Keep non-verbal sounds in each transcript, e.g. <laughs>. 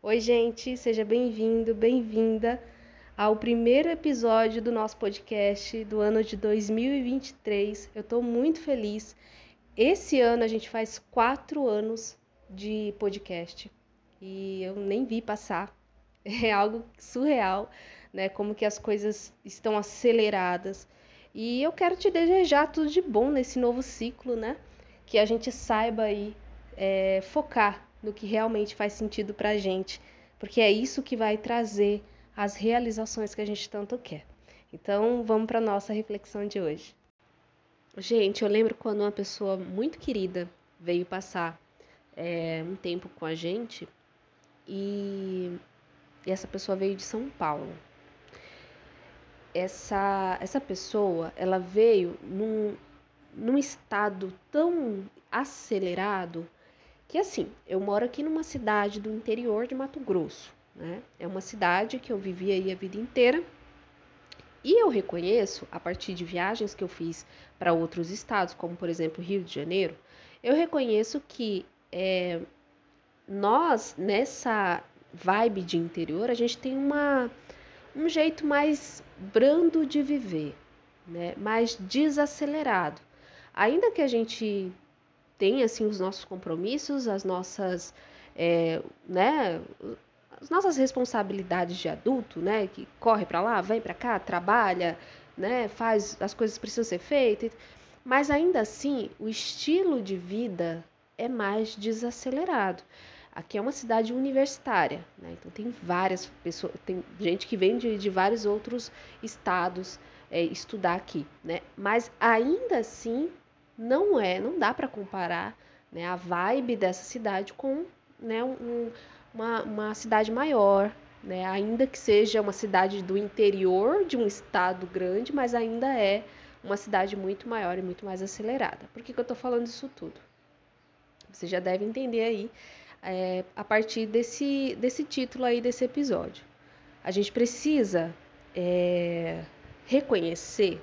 Oi, gente, seja bem-vindo, bem-vinda ao primeiro episódio do nosso podcast do ano de 2023. Eu estou muito feliz. Esse ano a gente faz quatro anos de podcast e eu nem vi passar. <laughs> É algo surreal, né? Como que as coisas estão aceleradas. E eu quero te desejar tudo de bom nesse novo ciclo, né? Que a gente saiba aí é, focar no que realmente faz sentido para a gente, porque é isso que vai trazer as realizações que a gente tanto quer. Então, vamos para nossa reflexão de hoje. Gente, eu lembro quando uma pessoa muito querida veio passar é, um tempo com a gente e, e essa pessoa veio de São Paulo. Essa, essa pessoa, ela veio num, num estado tão acelerado que assim, eu moro aqui numa cidade do interior de Mato Grosso, né? É uma cidade que eu vivi aí a vida inteira. E eu reconheço, a partir de viagens que eu fiz para outros estados, como por exemplo Rio de Janeiro, eu reconheço que é, nós, nessa vibe de interior, a gente tem uma, um jeito mais brando de viver, né? mais desacelerado. Ainda que a gente tem assim os nossos compromissos, as nossas, é, né, as nossas responsabilidades de adulto, né, que corre para lá, vem para cá, trabalha, né, faz as coisas que precisam ser feitas, mas ainda assim o estilo de vida é mais desacelerado. Aqui é uma cidade universitária, né? então tem várias pessoas, tem gente que vem de, de vários outros estados é, estudar aqui, né? Mas ainda assim não é, não dá para comparar né, a vibe dessa cidade com né, um, uma, uma cidade maior, né, ainda que seja uma cidade do interior de um estado grande, mas ainda é uma cidade muito maior e muito mais acelerada. Por que, que eu estou falando isso tudo? Você já deve entender aí é, a partir desse, desse título aí desse episódio. A gente precisa é, reconhecer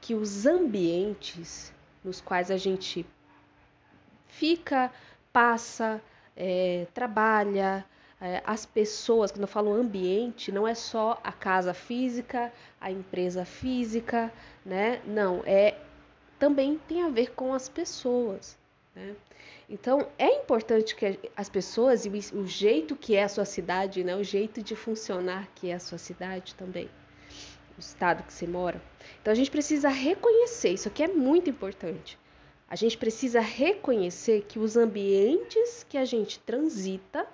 que os ambientes nos quais a gente fica, passa, é, trabalha, é, as pessoas, quando eu falo ambiente, não é só a casa física, a empresa física, né? Não, é também tem a ver com as pessoas. Né? Então é importante que as pessoas e o jeito que é a sua cidade, né? o jeito de funcionar que é a sua cidade também o estado que você mora. Então a gente precisa reconhecer, isso aqui é muito importante. A gente precisa reconhecer que os ambientes que a gente transita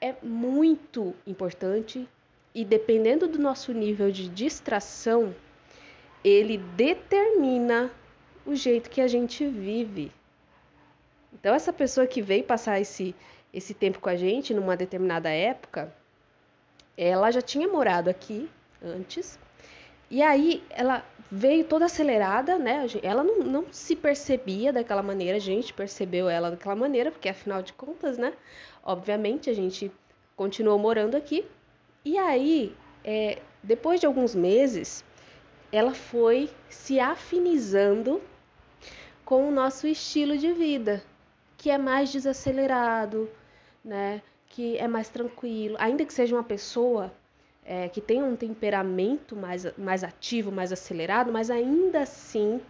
é muito importante e dependendo do nosso nível de distração, ele determina o jeito que a gente vive. Então essa pessoa que veio passar esse esse tempo com a gente numa determinada época, ela já tinha morado aqui antes. E aí ela veio toda acelerada, né? Ela não, não se percebia daquela maneira, a gente percebeu ela daquela maneira, porque afinal de contas, né? Obviamente a gente continuou morando aqui. E aí, é, depois de alguns meses, ela foi se afinizando com o nosso estilo de vida, que é mais desacelerado, né? Que é mais tranquilo. Ainda que seja uma pessoa é, que tem um temperamento mais, mais ativo, mais acelerado, mas ainda assim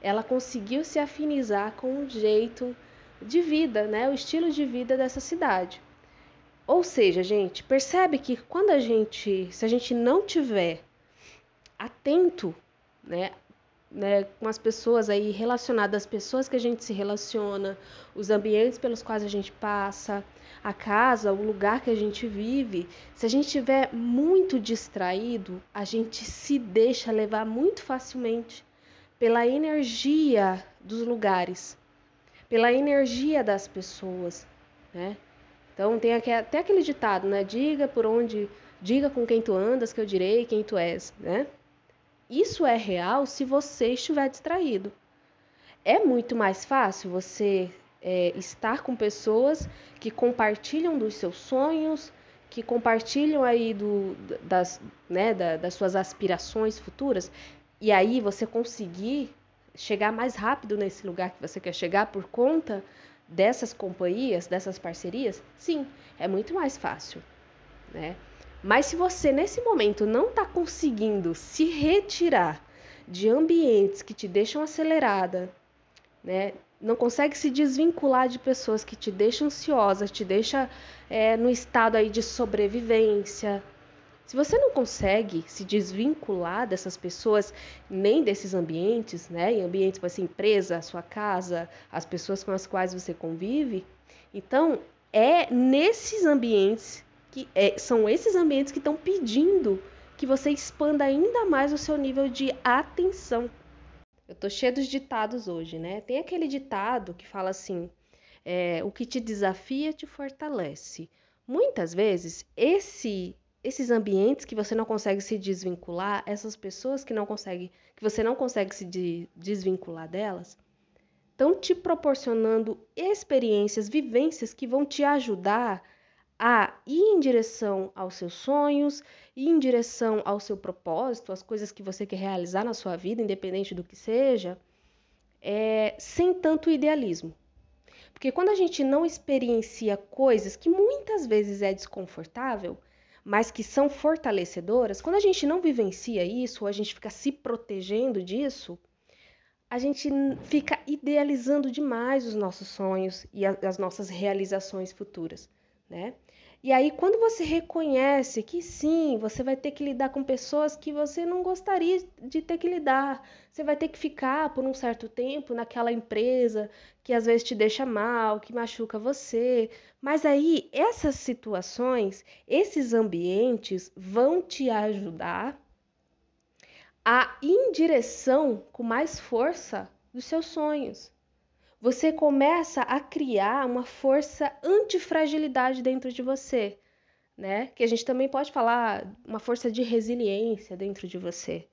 ela conseguiu se afinizar com o jeito de vida, né, o estilo de vida dessa cidade. Ou seja, gente, percebe que quando a gente, se a gente não tiver atento, né, né, com as pessoas aí relacionadas às pessoas que a gente se relaciona, os ambientes pelos quais a gente passa, a casa, o lugar que a gente vive, se a gente estiver muito distraído, a gente se deixa levar muito facilmente pela energia dos lugares, pela energia das pessoas, né? Então tem até aquele ditado, né? Diga por onde, diga com quem tu andas, que eu direi quem tu és, né? Isso é real se você estiver distraído. É muito mais fácil você é, estar com pessoas que compartilham dos seus sonhos, que compartilham aí do, das, né, da, das suas aspirações futuras, e aí você conseguir chegar mais rápido nesse lugar que você quer chegar por conta dessas companhias, dessas parcerias, sim, é muito mais fácil, né? Mas se você nesse momento não está conseguindo se retirar de ambientes que te deixam acelerada, né? Não consegue se desvincular de pessoas que te deixam ansiosa, te deixa é, no estado aí de sobrevivência. Se você não consegue se desvincular dessas pessoas, nem desses ambientes, né? Em ambientes, vai ser empresa, sua casa, as pessoas com as quais você convive, então é nesses ambientes que é, são esses ambientes que estão pedindo que você expanda ainda mais o seu nível de atenção. Eu tô cheio dos ditados hoje, né? Tem aquele ditado que fala assim: é, o que te desafia te fortalece. Muitas vezes, esse, esses ambientes que você não consegue se desvincular, essas pessoas que não consegue, que você não consegue se de, desvincular delas, estão te proporcionando experiências, vivências que vão te ajudar a ir em direção aos seus sonhos, ir em direção ao seu propósito, às coisas que você quer realizar na sua vida, independente do que seja, é, sem tanto idealismo. Porque quando a gente não experiencia coisas que muitas vezes é desconfortável, mas que são fortalecedoras, quando a gente não vivencia isso, ou a gente fica se protegendo disso, a gente fica idealizando demais os nossos sonhos e as nossas realizações futuras, né? E aí, quando você reconhece que sim, você vai ter que lidar com pessoas que você não gostaria de ter que lidar, você vai ter que ficar por um certo tempo naquela empresa que às vezes te deixa mal, que machuca você. Mas aí, essas situações, esses ambientes vão te ajudar a ir em direção com mais força dos seus sonhos você começa a criar uma força antifragilidade dentro de você, né? Que a gente também pode falar uma força de resiliência dentro de você,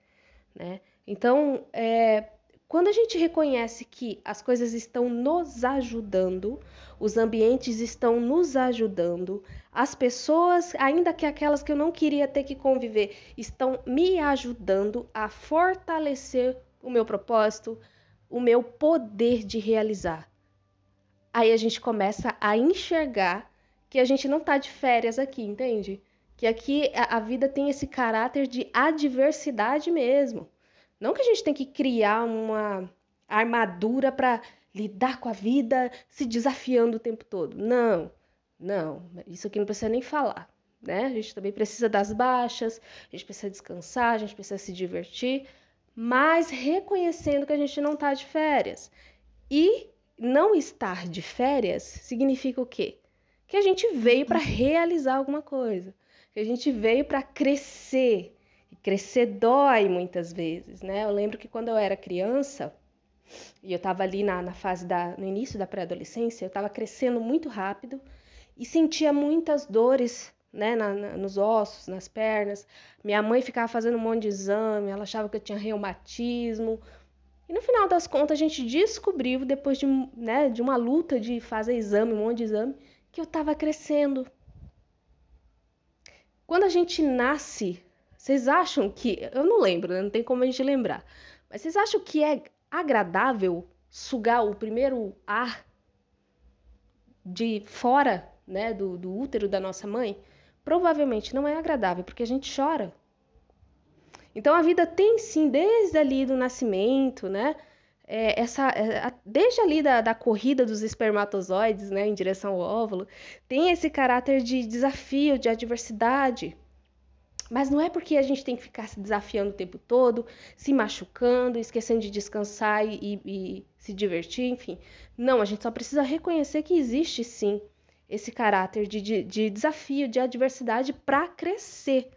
né? Então, é, quando a gente reconhece que as coisas estão nos ajudando, os ambientes estão nos ajudando, as pessoas, ainda que aquelas que eu não queria ter que conviver, estão me ajudando a fortalecer o meu propósito, o meu poder de realizar. Aí a gente começa a enxergar que a gente não está de férias aqui, entende? Que aqui a, vida tem esse caráter de adversidade mesmo. Não que a gente tem que criar uma armadura para lidar com a vida se desafiando o tempo todo. Não, não, isso aqui não precisa nem falar. Né? A gente também precisa das baixas, a gente precisa descansar, a gente precisa se divertir, mas reconhecendo que a gente não está de férias. E não estar de férias significa o quê? Que a gente veio para realizar alguma coisa, que a gente veio para crescer. E crescer dói muitas vezes, né? Eu lembro que quando eu era criança, e eu estava ali na, na fase da, no início da pré-adolescência, eu estava crescendo muito rápido e sentia muitas dores né, na, na, nos ossos, nas pernas. Minha mãe ficava fazendo um monte de exame, ela achava que eu tinha reumatismo. E no final das contas, a gente descobriu, depois de, né, de uma luta de fazer exame, um monte de exame, que eu estava crescendo. Quando a gente nasce, vocês acham que. Eu não lembro, né? não tem como a gente lembrar. Mas vocês acham que é agradável sugar o primeiro ar de fora né, do, do útero da nossa mãe? Provavelmente não é agradável, porque a gente chora. Então a vida tem sim, desde ali do nascimento, né? É, essa, é, desde ali da, da, corrida dos espermatozoides né, em direção ao óvulo, tem esse caráter de desafio, de adversidade. Mas não é porque a gente tem que ficar se desafiando o tempo todo, se machucando, esquecendo de descansar e, e se divertir, enfim. Não, a gente só precisa reconhecer que existe sim esse caráter de, de, de desafio, de adversidade para crescer,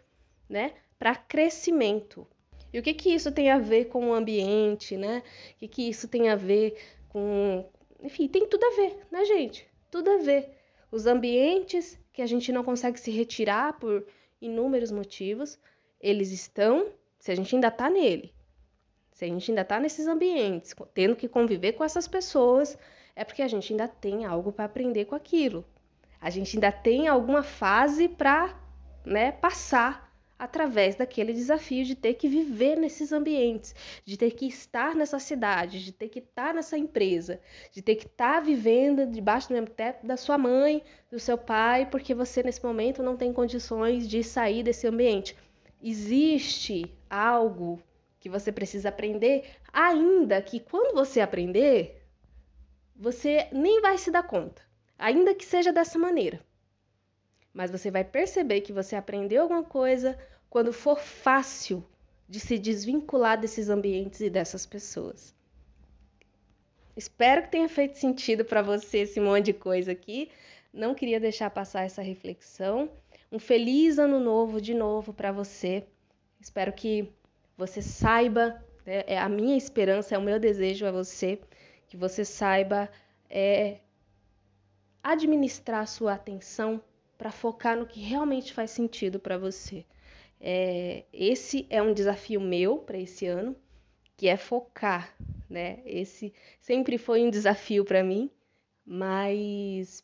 né? Para crescimento. E o que que isso tem a ver com o ambiente, né? O que que isso tem a ver com, enfim, tem tudo a ver, né, gente? Tudo a ver. Os ambientes que a gente não consegue se retirar por inúmeros motivos, eles estão, se a gente ainda está nele, se a gente ainda está nesses ambientes, tendo que conviver com essas pessoas, é porque a gente ainda tem algo para aprender com aquilo, a gente ainda tem alguma fase para né, passar através daquele desafio de ter que viver nesses ambientes, de ter que estar nessa cidade, de ter que estar nessa empresa, de ter que estar vivendo debaixo do mesmo teto da sua mãe, do seu pai, porque você nesse momento não tem condições de sair desse ambiente. Existe algo que você precisa aprender, ainda que quando você aprender, você nem vai se dar conta, ainda que seja dessa maneira. Mas você vai perceber que você aprendeu alguma coisa quando for fácil de se desvincular desses ambientes e dessas pessoas. Espero que tenha feito sentido para você esse monte de coisa aqui. Não queria deixar passar essa reflexão. Um feliz ano novo de novo para você. Espero que você saiba, né, é a minha esperança, é o meu desejo a você, que você saiba é, administrar sua atenção para focar no que realmente faz sentido para você. É, esse é um desafio meu para esse ano, que é focar, né? Esse sempre foi um desafio para mim, mas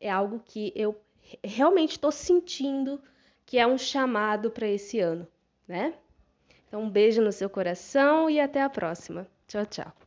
é algo que eu realmente estou sentindo que é um chamado para esse ano, né? Então, um beijo no seu coração e até a próxima. Tchau, tchau.